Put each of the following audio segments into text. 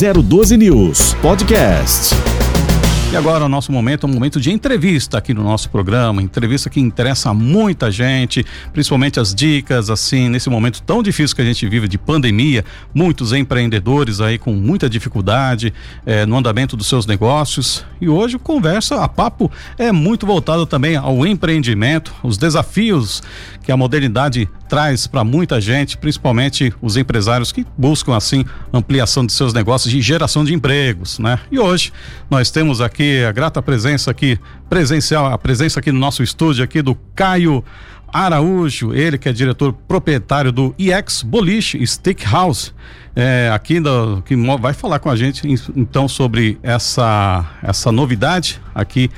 012 News Podcast. E agora o nosso momento é um momento de entrevista aqui no nosso programa, entrevista que interessa a muita gente, principalmente as dicas, assim, nesse momento tão difícil que a gente vive de pandemia, muitos empreendedores aí com muita dificuldade eh, no andamento dos seus negócios. E hoje conversa, a papo é muito voltado também ao empreendimento, os desafios que a modernidade traz para muita gente, principalmente os empresários que buscam assim ampliação de seus negócios e geração de empregos, né? E hoje nós temos aqui a grata presença aqui presencial, a presença aqui no nosso estúdio aqui do Caio Araújo, ele que é diretor proprietário do EX Boliche Stick House, é, aqui do, que vai falar com a gente então sobre essa essa novidade aqui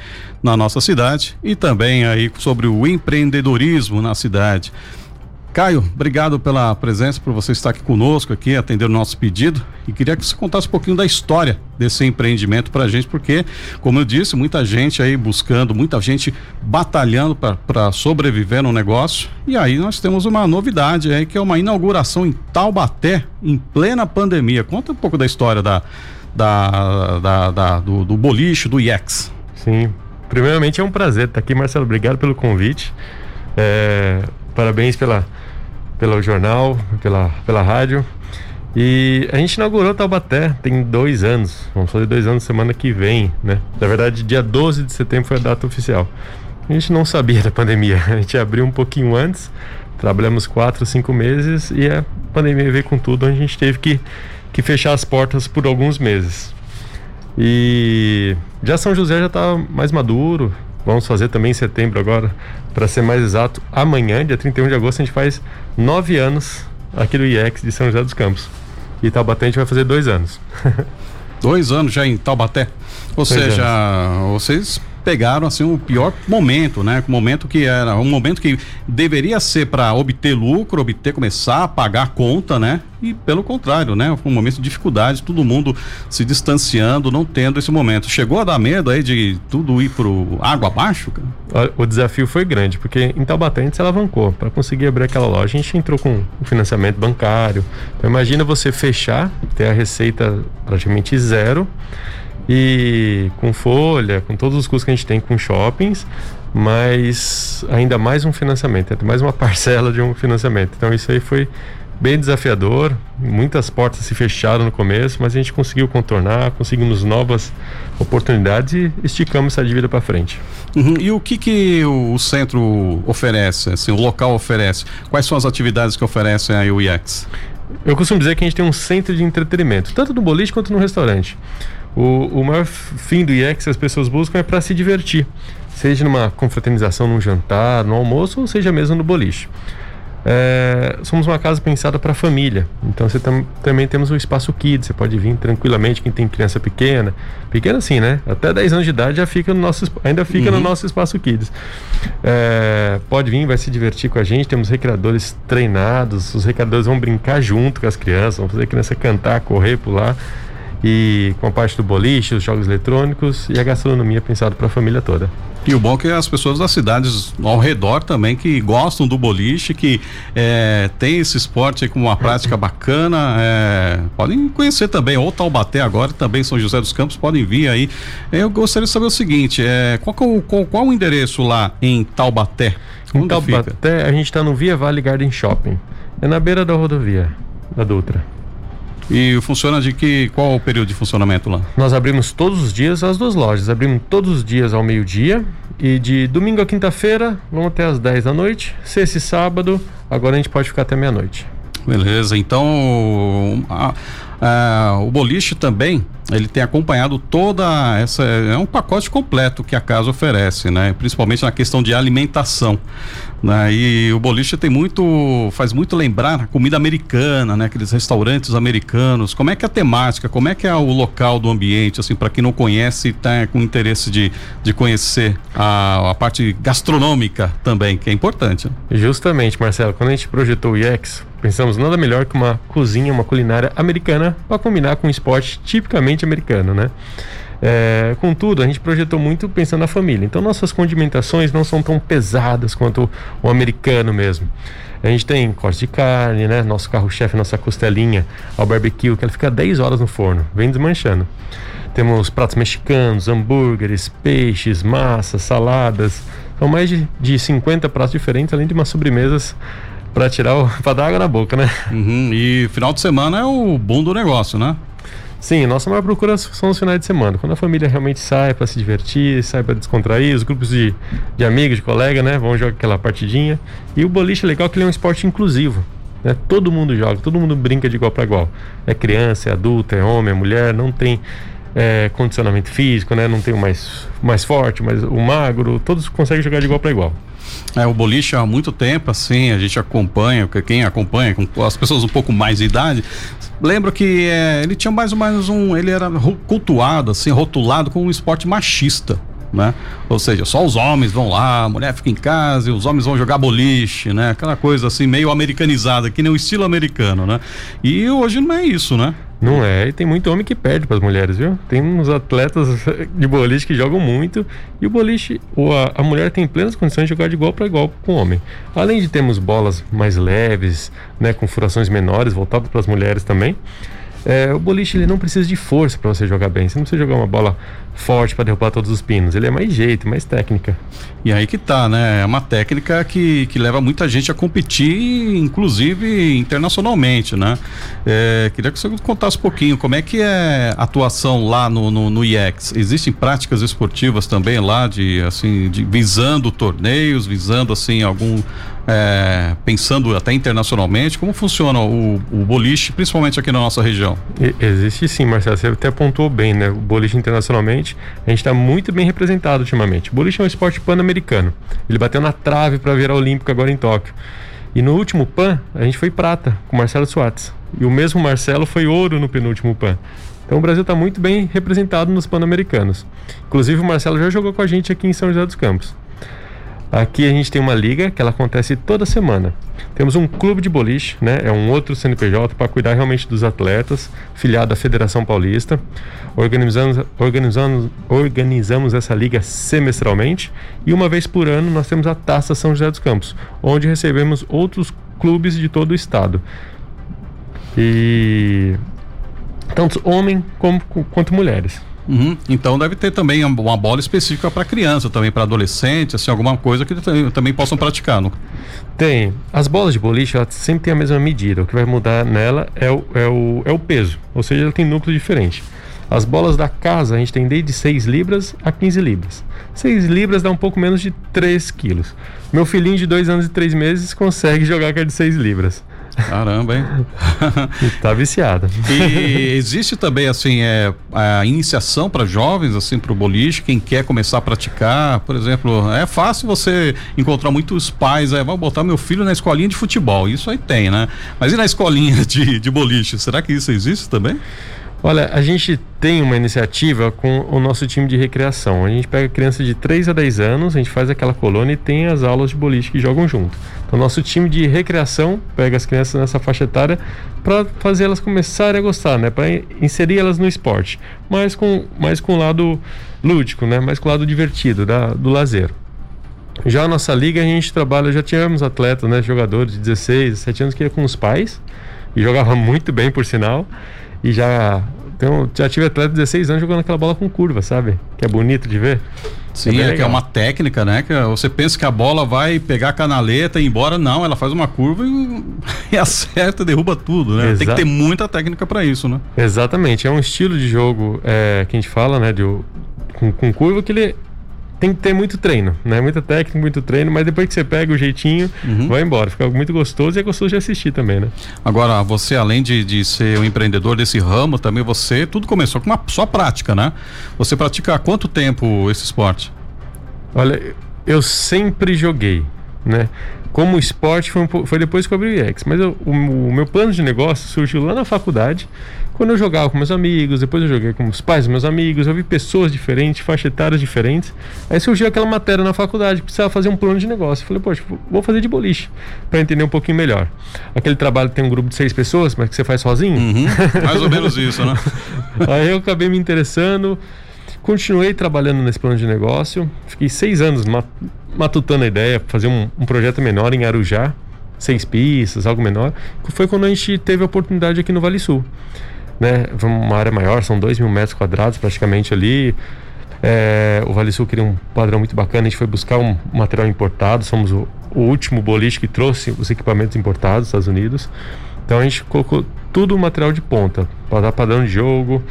na nossa cidade e também aí sobre o empreendedorismo na cidade. Caio, obrigado pela presença, por você estar aqui conosco, aqui, atender o nosso pedido. E queria que você contasse um pouquinho da história desse empreendimento para a gente, porque, como eu disse, muita gente aí buscando, muita gente batalhando para sobreviver no negócio. E aí nós temos uma novidade aí, que é uma inauguração em Taubaté, em plena pandemia. Conta um pouco da história da, da, da, da do, do boliche, do IEX. Sim. Primeiramente é um prazer estar aqui, Marcelo. Obrigado pelo convite. É, parabéns pela pelo jornal, pela, pela rádio. E a gente inaugurou Taubaté tem dois anos. Vamos fazer dois anos semana que vem, né? Na verdade, dia 12 de setembro foi a data oficial. A gente não sabia da pandemia. A gente abriu um pouquinho antes, trabalhamos quatro, cinco meses e a pandemia veio com tudo. A gente teve que, que fechar as portas por alguns meses. E já São José já está mais maduro, Vamos fazer também em setembro agora, para ser mais exato, amanhã, dia 31 de agosto, a gente faz nove anos aqui do IEX de São José dos Campos. E Taubaté a gente vai fazer dois anos. dois anos já em Taubaté? Ou dois seja, anos. vocês pegaram assim o pior momento, né? O momento que era um momento que deveria ser para obter lucro, obter começar a pagar conta, né? E pelo contrário, né? Um momento de dificuldade, todo mundo se distanciando, não tendo esse momento. Chegou a dar medo aí de tudo ir pro água abaixo, cara? O desafio foi grande, porque em Taubaté a gente se alavancou. Para conseguir abrir aquela loja, a gente entrou com um financiamento bancário. Então imagina você fechar, ter a receita praticamente zero e com folha, com todos os custos que a gente tem com shoppings, mas ainda mais um financiamento, mais uma parcela de um financiamento. Então isso aí foi bem desafiador, muitas portas se fecharam no começo, mas a gente conseguiu contornar, conseguimos novas oportunidades e esticamos essa dívida para frente. Uhum. E o que que o centro oferece, assim, o local oferece? Quais são as atividades que oferece a UIX? Eu costumo dizer que a gente tem um centro de entretenimento, tanto no boliche quanto no restaurante. O, o maior fim do IEX que as pessoas buscam é para se divertir, seja numa confraternização, num jantar, no almoço ou seja mesmo no boliche. É, somos uma casa pensada para família, então você tam, também temos o espaço kids. Você pode vir tranquilamente, quem tem criança pequena, pequena assim, né? Até 10 anos de idade já fica no nosso, ainda fica uhum. no nosso espaço kids. É, pode vir, vai se divertir com a gente. Temos recreadores treinados, os recreadores vão brincar junto com as crianças, vão fazer a criança cantar, correr, pular e com a parte do boliche, os jogos eletrônicos e a gastronomia pensado para a família toda. E o bom é que as pessoas das cidades ao redor também que gostam do boliche, que é, tem esse esporte como uma prática bacana, é, podem conhecer também, ou Taubaté agora, também São José dos Campos, podem vir aí. Eu gostaria de saber o seguinte, é, qual, é o, qual, qual o endereço lá em Taubaté? Onde em Taubaté, fica? a gente está no Via Vale Garden Shopping. É na beira da rodovia da Dutra. E funciona de que qual o período de funcionamento lá? Nós abrimos todos os dias as duas lojas. Abrimos todos os dias ao meio-dia e de domingo a quinta-feira vamos até as 10 da noite. Sexta e sábado, agora a gente pode ficar até meia-noite. Beleza, então a, a, o boliche também ele tem acompanhado toda essa é um pacote completo que a casa oferece, né? Principalmente na questão de alimentação. Né? E o boliche tem muito, faz muito lembrar a comida americana, né? Aqueles restaurantes americanos. Como é que é a temática? Como é que é o local do ambiente, assim, para quem não conhece e tá com interesse de, de conhecer a, a parte gastronômica também, que é importante. Né? Justamente, Marcelo, quando a gente projetou o IEX, pensamos nada melhor que uma cozinha, uma culinária americana para combinar com um esporte tipicamente americano, né? É, contudo, a gente projetou muito pensando na família. Então, nossas condimentações não são tão pesadas quanto o americano mesmo. A gente tem corte de carne, né? Nosso carro-chefe, nossa costelinha ao barbecue, que ela fica 10 horas no forno, vem desmanchando. Temos pratos mexicanos, hambúrgueres, peixes, massas, saladas. São mais de, de 50 pratos diferentes, além de umas sobremesas para tirar o, para dar água na boca, né? Uhum. E final de semana é o bom do negócio, né? Sim, nossa maior procura são os finais de semana, quando a família realmente sai para se divertir, sai para descontrair, os grupos de, de amigos, de colega, né, vão jogar aquela partidinha. E o boliche é legal que ele é um esporte inclusivo. Né? Todo mundo joga, todo mundo brinca de igual para igual. É criança, é adulto, é homem, é mulher, não tem é, condicionamento físico, né? Não tem o mais, mais forte, mas o magro, todos conseguem jogar de igual para igual. É, o boliche há muito tempo, assim, a gente acompanha, quem acompanha, com as pessoas um pouco mais de idade, lembra que é, ele tinha mais ou menos um, ele era cultuado, assim, rotulado como um esporte machista. Né? Ou seja, só os homens vão lá, a mulher fica em casa e os homens vão jogar boliche, né? Aquela coisa assim meio americanizada, que nem o estilo americano, né? E hoje não é isso, né? Não é, e tem muito homem que perde para as mulheres, viu? Tem uns atletas de boliche que jogam muito e o boliche, ou a, a mulher tem plenas condições de jogar de igual para igual com o homem. Além de termos bolas mais leves, né, com furações menores, voltado para as mulheres também. É, o boliche ele não precisa de força para você jogar bem. Você não precisa jogar uma bola forte para derrubar todos os pinos. Ele é mais jeito, mais técnica. E aí que tá, né? É uma técnica que, que leva muita gente a competir, inclusive internacionalmente, né? É, queria que você contasse um pouquinho como é que é a atuação lá no, no, no IEX. Existem práticas esportivas também lá de assim, de, visando torneios, visando assim algum é, pensando até internacionalmente, como funciona o, o, boliche, principalmente aqui na nossa região? Existe sim, Marcelo. Você até apontou bem, né? O boliche internacionalmente, a gente está muito bem representado ultimamente. O boliche é um esporte pan-americano. Ele bateu na trave para virar olímpico agora em Tóquio. E no último PAN, a gente foi prata com Marcelo Suárez. E o mesmo Marcelo foi ouro no penúltimo PAN. Então o Brasil está muito bem representado nos Pan-Americanos. Inclusive o Marcelo já jogou com a gente aqui em São José dos Campos. Aqui a gente tem uma liga que ela acontece toda semana. Temos um clube de boliche, né? É um outro CNPJ para cuidar realmente dos atletas, filiado à Federação Paulista. Organizamos, organizamos, organizamos essa liga semestralmente e uma vez por ano nós temos a Taça São José dos Campos, onde recebemos outros clubes de todo o estado. E tanto homens como, quanto mulheres. Uhum. Então deve ter também uma bola específica para criança, também para adolescente, assim, alguma coisa que também possam praticar. Não? Tem. As bolas de boliche, ela sempre tem a mesma medida. O que vai mudar nela é o, é o, é o peso, ou seja, ela tem núcleo diferente. As bolas da casa a gente tem desde 6 libras a 15 libras. 6 libras dá um pouco menos de 3 quilos. Meu filhinho de 2 anos e 3 meses consegue jogar com a de 6 libras. Caramba, hein? tá viciada. E existe também, assim, é, a iniciação para jovens, assim, para o boliche, quem quer começar a praticar, por exemplo, é fácil você encontrar muitos pais, é, vou botar meu filho na escolinha de futebol, isso aí tem, né? Mas e na escolinha de, de boliche, será que isso existe também? Olha, a gente tem uma iniciativa com o nosso time de recreação. A gente pega crianças de 3 a 10 anos, a gente faz aquela colônia e tem as aulas de boliche que jogam junto. Então, nosso time de recreação pega as crianças nessa faixa etária para fazer elas começarem a gostar, né? Para inserir elas no esporte, mas com mais com o lado lúdico, né? Mais com o lado divertido da, do lazer. Já a nossa liga a gente trabalha, já tivemos atletas, né, jogadores de 16, 17 anos que ia com os pais e jogava muito bem por sinal. E já então, já tive atleta de 16 anos jogando aquela bola com curva, sabe? Que é bonito de ver. Sim, é, é que é uma técnica, né? Que você pensa que a bola vai pegar a canaleta e ir embora, não, ela faz uma curva e, e acerta, derruba tudo, né? Tem que ter muita técnica para isso, né? Exatamente, é um estilo de jogo é, que a gente fala, né? De, com, com curva que ele tem que ter muito treino, né? Muita técnica, muito treino, mas depois que você pega o jeitinho, uhum. vai embora. Fica muito gostoso e é gostoso de assistir também, né? Agora, você, além de, de ser um empreendedor desse ramo, também você, tudo começou com uma só prática, né? Você pratica há quanto tempo esse esporte? Olha, eu sempre joguei, né? Como esporte foi, foi depois que eu abri o IEX, mas eu, o, o meu plano de negócio surgiu lá na faculdade quando eu jogava com meus amigos, depois eu joguei com os pais dos meus amigos, eu vi pessoas diferentes, faixa etárias diferentes. Aí surgiu aquela matéria na faculdade, precisava fazer um plano de negócio. Eu falei, poxa, vou fazer de boliche, para entender um pouquinho melhor. Aquele trabalho que tem um grupo de seis pessoas, mas que você faz sozinho? Uhum, mais ou menos isso, né? Aí eu acabei me interessando, continuei trabalhando nesse plano de negócio, fiquei seis anos matutando a ideia, fazer um, um projeto menor em Arujá seis pistas, algo menor, foi quando a gente teve a oportunidade aqui no Vale Sul. Né? Uma área maior, são dois mil metros quadrados praticamente ali. É, o Vale Sul queria um padrão muito bacana, a gente foi buscar um material importado, somos o, o último boliche que trouxe os equipamentos importados dos Estados Unidos. Então a gente colocou tudo material de ponta, para dar padrão de jogo,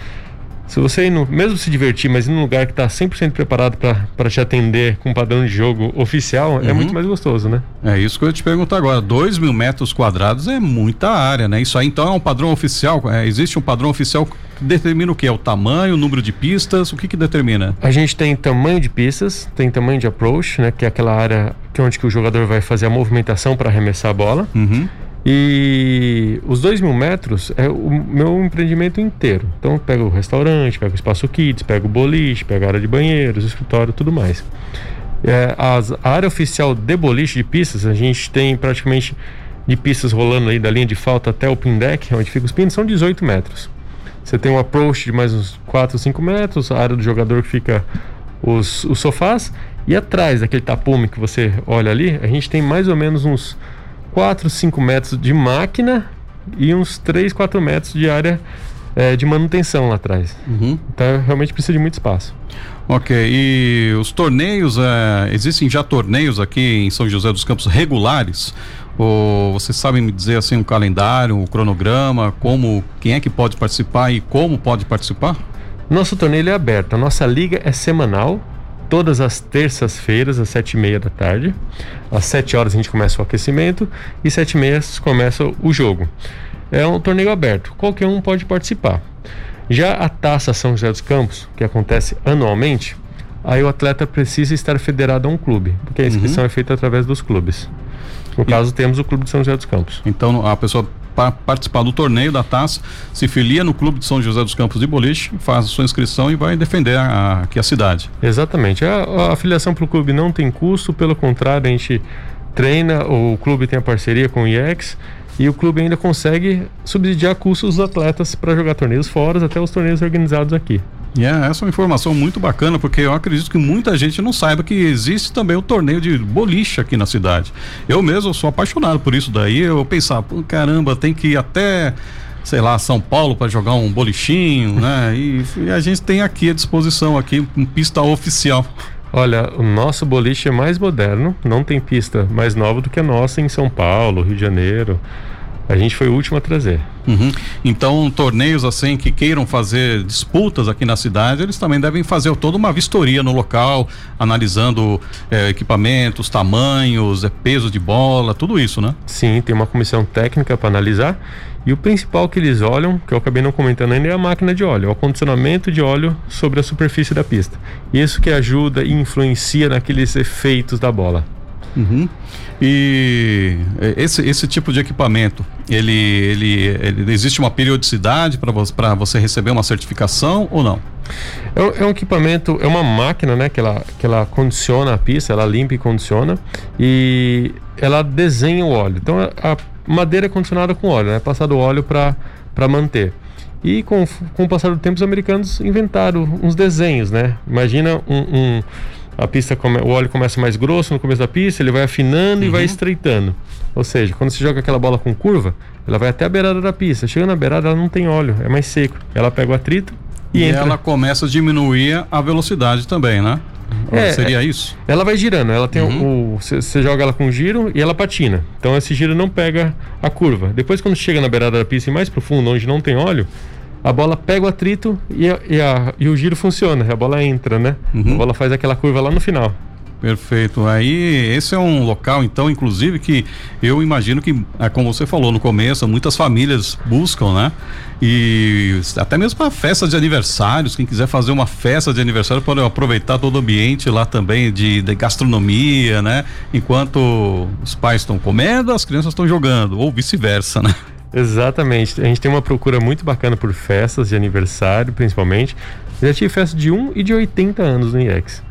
se você no, mesmo se divertir, mas ir num lugar que está 100% preparado para te atender com um padrão de jogo oficial, é uhum. é muito mais gostoso, né? É isso que eu ia te perguntar agora. 2 mil metros quadrados é muita área, né? Isso aí então é um padrão oficial? É, existe um padrão oficial que determina o que? O tamanho, o número de pistas? O que que determina? A gente tem tamanho de pistas, tem tamanho de approach, né? Que é aquela área que é onde que o jogador vai fazer a movimentação para arremessar a bola. Uhum. E os dois mil metros é o meu empreendimento inteiro. Então pego o restaurante, pego o espaço kids, pego o boliche, pego a área de banheiros, escritório tudo mais. É, as, a área oficial de boliche de pistas, a gente tem praticamente de pistas rolando aí da linha de falta até o pin deck, onde fica os pins, são 18 metros. Você tem um approach de mais uns 4, 5 metros, a área do jogador que fica os, os sofás, e atrás daquele tapume que você olha ali, a gente tem mais ou menos uns 4, 5 metros de máquina e uns 3, 4 metros de área é, de manutenção lá atrás. Uhum. Então realmente precisa de muito espaço. Ok, e os torneios, é, existem já torneios aqui em São José dos Campos regulares? Ou vocês sabem me dizer assim um calendário, um cronograma, como, quem é que pode participar e como pode participar? Nosso torneio é aberto, a nossa liga é semanal, todas as terças-feiras, às sete e meia da tarde. Às sete horas a gente começa o aquecimento e sete e meia começa o jogo. É um torneio aberto, qualquer um pode participar. Já a Taça São José dos Campos, que acontece anualmente, aí o atleta precisa estar federado a um clube, porque a inscrição uhum. é feita através dos clubes. No e... caso, temos o Clube de São José dos Campos. Então a pessoa participar do torneio da taça, se filia no Clube de São José dos Campos de Boliche, faz a sua inscrição e vai defender a, aqui a cidade. Exatamente. A, a filiação para o clube não tem custo, pelo contrário, a gente treina, o clube tem a parceria com o IEX e o clube ainda consegue subsidiar custos dos atletas para jogar torneios fora, até os torneios organizados aqui. E yeah, essa é uma informação muito bacana, porque eu acredito que muita gente não saiba que existe também o torneio de boliche aqui na cidade. Eu mesmo sou apaixonado por isso daí. Eu pensava, caramba, tem que ir até sei lá, São Paulo para jogar um bolichinho, né? E, e, a gente tem aqui à disposição aqui um pista oficial. Olha, o nosso boliche é mais moderno, não tem pista mais nova do que a nossa em São Paulo, Rio de Janeiro. A gente foi o último a trazer. Uhum. Então, torneios assim que queiram fazer disputas aqui na cidade, eles também devem fazer toda uma vistoria no local, analisando eh, equipamentos, tamanhos, eh, peso de bola, tudo isso, né? Sim, tem uma comissão técnica para analisar. E o principal que eles olham, que eu acabei não comentando ainda, é a máquina de óleo, é o condicionamento de óleo sobre a superfície da pista. Isso que ajuda e influencia naqueles efeitos da bola. Uhum. E esse, esse tipo de equipamento, ele, ele, ele existe uma periodicidade para você, você receber uma certificação ou não? É, é, um equipamento, é uma máquina, né, que ela, que ela condiciona a pista, ela limpa e condiciona e ela desenha o óleo. Então a madeira é condicionada com óleo, né, passado óleo para manter. E com, com o passar do tempo, os americanos inventaram uns desenhos, né? Imagina um, um a pista come, o óleo começa mais grosso no começo da pista, ele vai afinando uhum. e vai uhum. estreitando. Ou seja, quando você joga aquela bola com curva, ela vai até a beirada da pista. Chegando na beirada, ela não tem óleo, é mais seco. Ela pega o atrito e, e entra. ela começa a diminuir a velocidade também, né? É, seria isso? Ela vai girando, ela tem uhum. o. Você joga ela com giro e ela patina. Então esse giro não pega a curva. Depois, quando chega na beirada da pista e mais profundo, onde não tem óleo, a bola pega o atrito e, a, e, a, e o giro funciona, a bola entra, né? Uhum. A bola faz aquela curva lá no final. Perfeito. Aí esse é um local, então, inclusive, que eu imagino que, é como você falou no começo, muitas famílias buscam, né? E até mesmo para festas de aniversários, quem quiser fazer uma festa de aniversário pode aproveitar todo o ambiente lá também de, de gastronomia, né? Enquanto os pais estão comendo, as crianças estão jogando, ou vice-versa, né? Exatamente. A gente tem uma procura muito bacana por festas de aniversário, principalmente. Já tive festa de 1 e de 80 anos no IEX.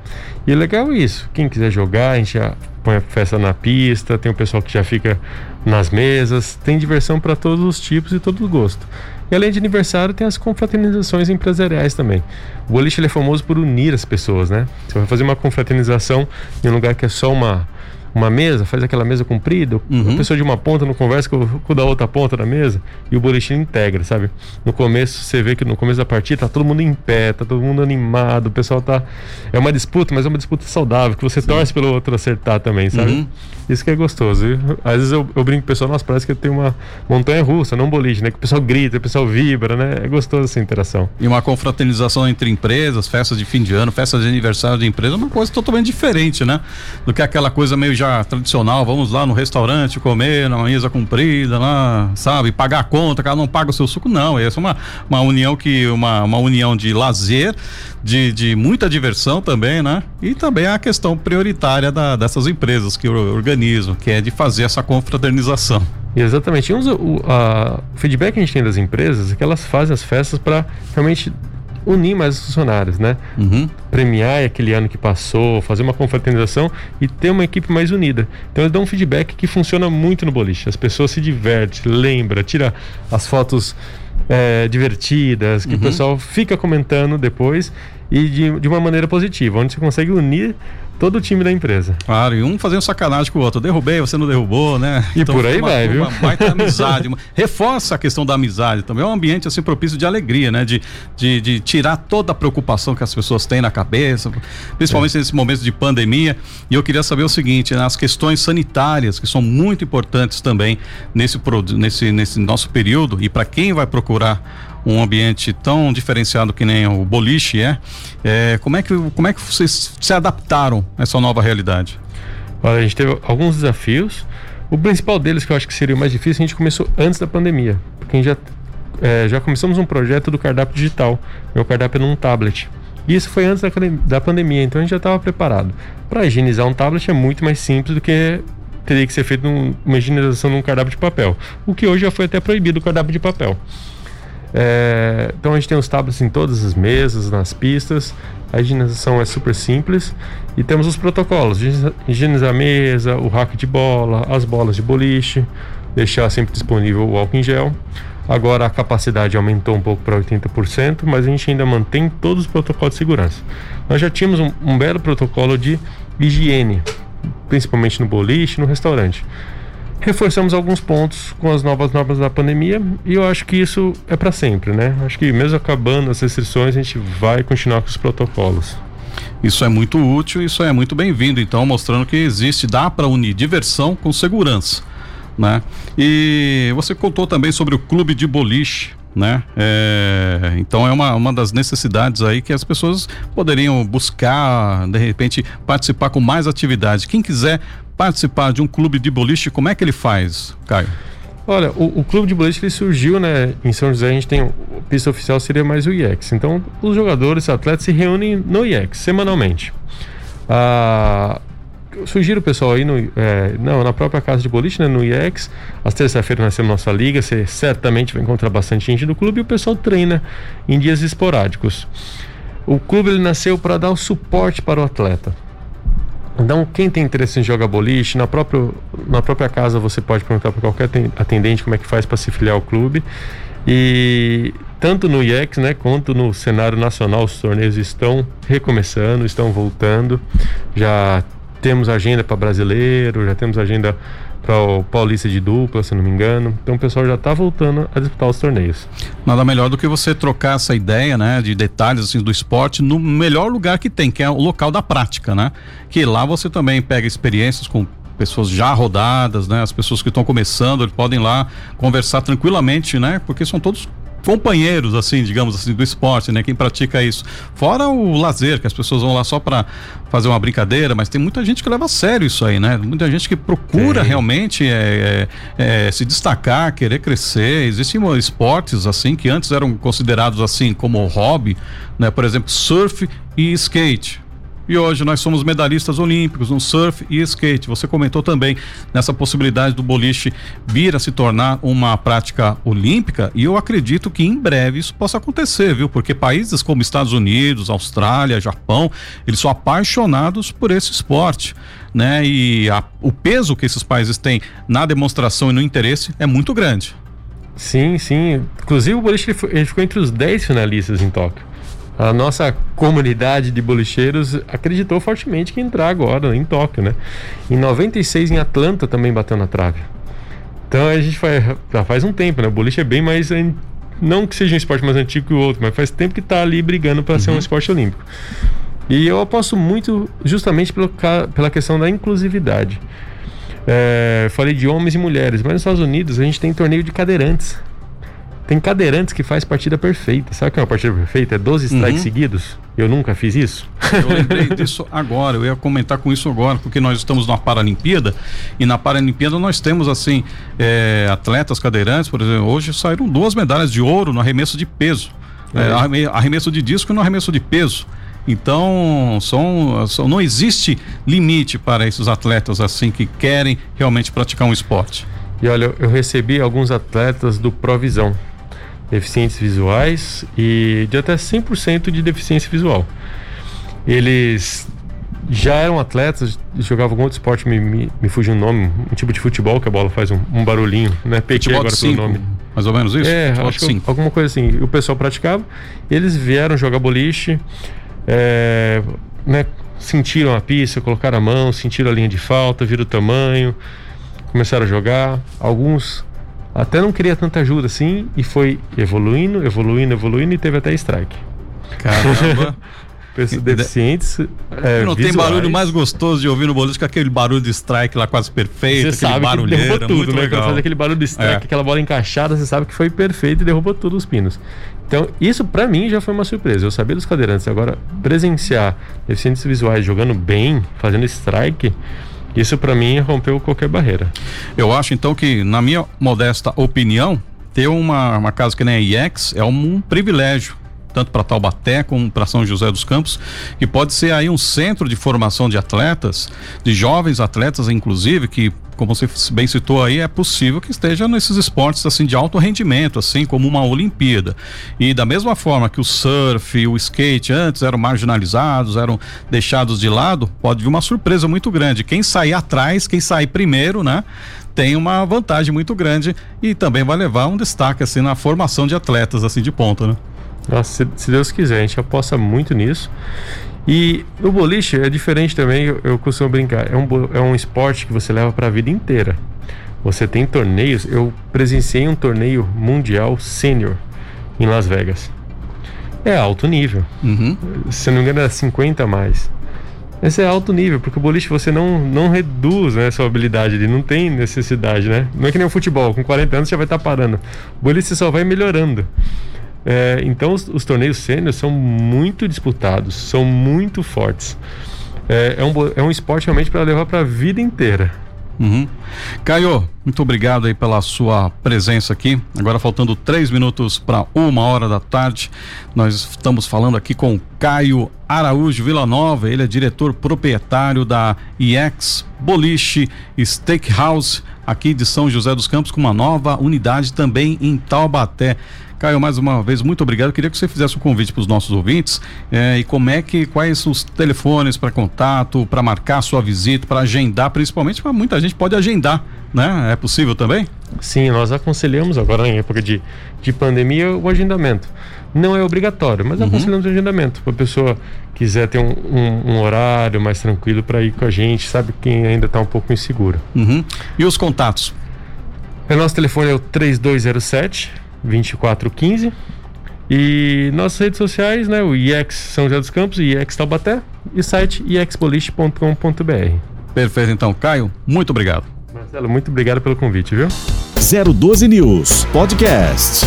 E é legal isso. Quem quiser jogar, a gente já põe a festa na pista, tem o pessoal que já fica nas mesas, tem diversão para todos os tipos e todo o gosto. E além de aniversário, tem as confraternizações empresariais também. O boliche é famoso por unir as pessoas, né? Você vai fazer uma confraternização em um lugar que é só uma uma mesa, faz aquela mesa comprida, uhum. a pessoa de uma ponta não conversa com, com da outra ponta da mesa e o boliche integra, sabe? No começo, você vê que no começo da partida tá todo mundo em pé, tá todo mundo animado, o pessoal tá. É uma disputa, mas é uma disputa saudável, que você Sim. torce pelo outro acertar também, sabe? Uhum. Isso que é gostoso. E, às vezes eu, eu brinco com o pessoal, nossa, parece que eu tenho uma montanha russa, não um boliche, né? Que o pessoal grita, o pessoal vibra, né? É gostoso essa interação. E uma confraternização entre empresas, festas de fim de ano, festas de aniversário de empresa, é uma coisa totalmente diferente, né? Do que aquela coisa meio já tradicional, vamos lá no restaurante comer, na mesa comprida, lá, sabe, pagar a conta, cada não paga o seu suco, não. Essa é uma, uma união que, uma, uma união de lazer, de, de muita diversão também, né? E também a questão prioritária da, dessas empresas que organizam, que é de fazer essa confraternização. Exatamente. O, a, o feedback que a gente tem das empresas é que elas fazem as festas para realmente unir mais os funcionários, né? Uhum. Premiar aquele ano que passou, fazer uma confraternização e ter uma equipe mais unida. Então eles dão um feedback que funciona muito no boliche. As pessoas se divertem, lembra, tira as fotos é, divertidas, que uhum. o pessoal fica comentando depois e de, de uma maneira positiva, onde você consegue unir todo o time da empresa. Claro, e um fazendo sacanagem com o outro. derrubei, você não derrubou, né? E então, por aí uma, vai, viu? Uma baita amizade. Uma, reforça a questão da amizade também. É um ambiente assim propício de alegria, né? De, de, de tirar toda a preocupação que as pessoas têm na cabeça, principalmente é. nesse momento de pandemia. E eu queria saber o seguinte, né? as questões sanitárias, que são muito importantes também nesse, nesse, nesse nosso período, e para quem vai procurar um ambiente tão diferenciado que nem o boliche é, é como é que como é que vocês se adaptaram a essa nova realidade? Olha, a gente teve alguns desafios. O principal deles que eu acho que seria o mais difícil, a gente começou antes da pandemia, porque a gente já é, já começamos um projeto do cardápio digital. Meu cardápio é num tablet. E isso foi antes da, da pandemia, então a gente já estava preparado. Para higienizar um tablet é muito mais simples do que teria que ser feito num, uma higienização num cardápio de papel. O que hoje já foi até proibido o cardápio de papel. É, então a gente tem os tablets em todas as mesas, nas pistas. A higienização é super simples e temos os protocolos: higienizar a mesa, o rack de bola, as bolas de boliche, deixar sempre disponível o álcool em gel. Agora a capacidade aumentou um pouco para 80%, mas a gente ainda mantém todos os protocolos de segurança. Nós já tínhamos um, um belo protocolo de higiene, principalmente no boliche, no restaurante reforçamos alguns pontos com as novas normas da pandemia e eu acho que isso é para sempre, né? Acho que mesmo acabando as restrições, a gente vai continuar com os protocolos. Isso é muito útil, isso é muito bem-vindo, então mostrando que existe, dá para unir diversão com segurança, né? E você contou também sobre o clube de boliche, né? É, então é uma, uma das necessidades aí que as pessoas poderiam buscar, de repente, participar com mais atividades. Quem quiser participar de um clube de boliche, como é que ele faz, Caio? Olha, o, o, clube de boliche ele surgiu, né? Em São José a gente tem a pista oficial seria mais o IEX. Então os jogadores, os atletas se reúnem no IEX semanalmente. Ah, sugiro o pessoal aí no, é, não, na própria casa de boliche, né, no IEX. Às terça-feira nós temos nossa liga. Você certamente vai encontrar bastante gente do clube e o pessoal treina em dias esporádicos. O clube ele nasceu para dar o suporte para o atleta. Então, quem tem interesse em jogar boliche, na, próprio, na própria casa você pode perguntar para qualquer atendente como é que faz para se filiar ao clube. E tanto no IEX, né, quanto no cenário nacional, os torneios estão recomeçando, estão voltando. Já temos agenda para brasileiro, já temos agenda para o Paulista de dupla, se não me engano. Então o pessoal já está voltando a disputar os torneios. Nada melhor do que você trocar essa ideia, né, de detalhes assim do esporte no melhor lugar que tem, que é o local da prática, né? Que lá você também pega experiências com pessoas já rodadas, né? As pessoas que estão começando, podem lá conversar tranquilamente, né? Porque são todos companheiros, assim, digamos assim, do esporte, né? Quem pratica isso. Fora o lazer, que as pessoas vão lá só para fazer uma brincadeira, mas tem muita gente que leva a sério isso aí, né? Muita gente que procura realmente é, é, é, se destacar, querer crescer. Existem esportes, assim, que antes eram considerados, assim, como hobby, né? Por exemplo, surf e skate e hoje nós somos medalhistas olímpicos no surf e skate. Você comentou também nessa possibilidade do boliche vir a se tornar uma prática olímpica e eu acredito que em breve isso possa acontecer, viu? Porque países como Estados Unidos, Austrália, Japão, eles são apaixonados por esse esporte. Né? E a, o peso que esses países têm na demonstração e no interesse é muito grande. Sim, sim. Inclusive o boliche ele, ele ficou entre os 10 finalistas em Tóquio. A nossa comunidade de bolicheiros acreditou fortemente que entrar agora em Tóquio, né? Em 96 em Atlanta também bateu na trave. Então a gente faz, já faz um tempo, né? O boliche é bem mais não que seja um esporte mais antigo que o outro, mas faz tempo que está ali brigando para uhum. ser um uhum. esporte olímpico. E eu aposto muito justamente pelo, pela questão da inclusividade. É, falei de homens e mulheres, mas nos Estados Unidos a gente tem torneio de cadeirantes. Tem cadeirantes que faz partida perfeita. Sabe o que é uma partida perfeita? É 12 strikes uhum. seguidos. Eu nunca fiz isso. Eu lembrei disso agora, eu ia comentar com isso agora, porque nós estamos na Paralimpíada e na Paralimpíada nós temos assim é, atletas cadeirantes, por exemplo, hoje saíram duas medalhas de ouro no arremesso de peso. É. É, arremesso de disco e no arremesso de peso. Então, são, são, não existe limite para esses atletas assim que querem realmente praticar um esporte. E olha, eu recebi alguns atletas do Provisão, deficientes visuais e de até 100% de deficiência visual. Eles já eram atletas, jogavam algum outro esporte, me, me, me fugiu o nome, um tipo de futebol que a bola faz um, um barulhinho, né? PT agora pelo nome. Mais ou menos isso? É, acho que alguma coisa assim. O pessoal praticava, eles vieram jogar boliche, é, né? sentiram a pista, colocaram a mão, sentiram a linha de falta, viram o tamanho, começaram a jogar. Alguns até não queria tanta ajuda assim e foi evoluindo, evoluindo, evoluindo e teve até strike. Caramba! Pessoas deficientes. É, não visuais. tem barulho mais gostoso de ouvir no boliche que aquele barulho de strike lá quase perfeito, você aquele que derrubou tudo, né? Legal. Quando faz aquele barulho de strike, é. aquela bola encaixada, você sabe que foi perfeito e derrubou todos os pinos. Então, isso para mim já foi uma surpresa. Eu sabia dos cadeirantes, agora presenciar deficientes visuais jogando bem, fazendo strike, isso para mim rompeu qualquer barreira. Eu acho então que, na minha modesta opinião, ter uma, uma casa que nem a IEX é um, um privilégio tanto para Taubaté como para São José dos Campos, que pode ser aí um centro de formação de atletas, de jovens atletas, inclusive, que como você bem citou aí, é possível que esteja nesses esportes assim de alto rendimento, assim como uma Olimpíada. E da mesma forma que o surf, o skate antes eram marginalizados, eram deixados de lado, pode vir uma surpresa muito grande. Quem sair atrás, quem sair primeiro, né? tem uma vantagem muito grande e também vai levar um destaque assim na formação de atletas assim de ponta, né? Nossa, se, se Deus quiser, a gente aposta muito nisso. E o boliche é diferente também, eu, eu costumo brincar, é um, é um esporte que você leva para a vida inteira. Você tem torneios, eu presenciei um torneio mundial sênior em Las Vegas. É alto nível. Uhum. Se não me engano, é 50 a mais. Esse é alto nível, porque o boliche você não, não reduz né, sua habilidade ali, não tem necessidade, né? Não é que nem o futebol, com 40 anos você já vai estar tá parando. O boliche só vai melhorando. É, então os, os torneios sênior são muito disputados, são muito fortes. É, é, um, é um esporte realmente para levar para a vida inteira. Uhum. Caio, muito obrigado aí pela sua presença aqui. Agora faltando três minutos para uma hora da tarde, nós estamos falando aqui com Caio Araújo Villanova. Ele é diretor proprietário da IEX Boliche Steakhouse aqui de São José dos Campos, com uma nova unidade também em Taubaté. Caio, mais uma vez, muito obrigado. Eu queria que você fizesse um convite para os nossos ouvintes eh, e como é que, quais os telefones para contato, para marcar sua visita, para agendar, principalmente para muita gente pode agendar, né? É possível também? Sim, nós aconselhamos agora em época de, de pandemia o agendamento. Não é obrigatório, mas uhum. aconselhamos o agendamento para a pessoa quiser ter um, um, um horário mais tranquilo para ir com a gente, sabe quem ainda está um pouco inseguro. Uhum. E os contatos? O nosso telefone é o 3207 2415. E nossas redes sociais, né? O IEX São José dos Campos, IEX Taubaté e o site iexboliche.com.br. Perfeito, então. Caio, muito obrigado. Marcelo, muito obrigado pelo convite, viu? 012 News Podcast.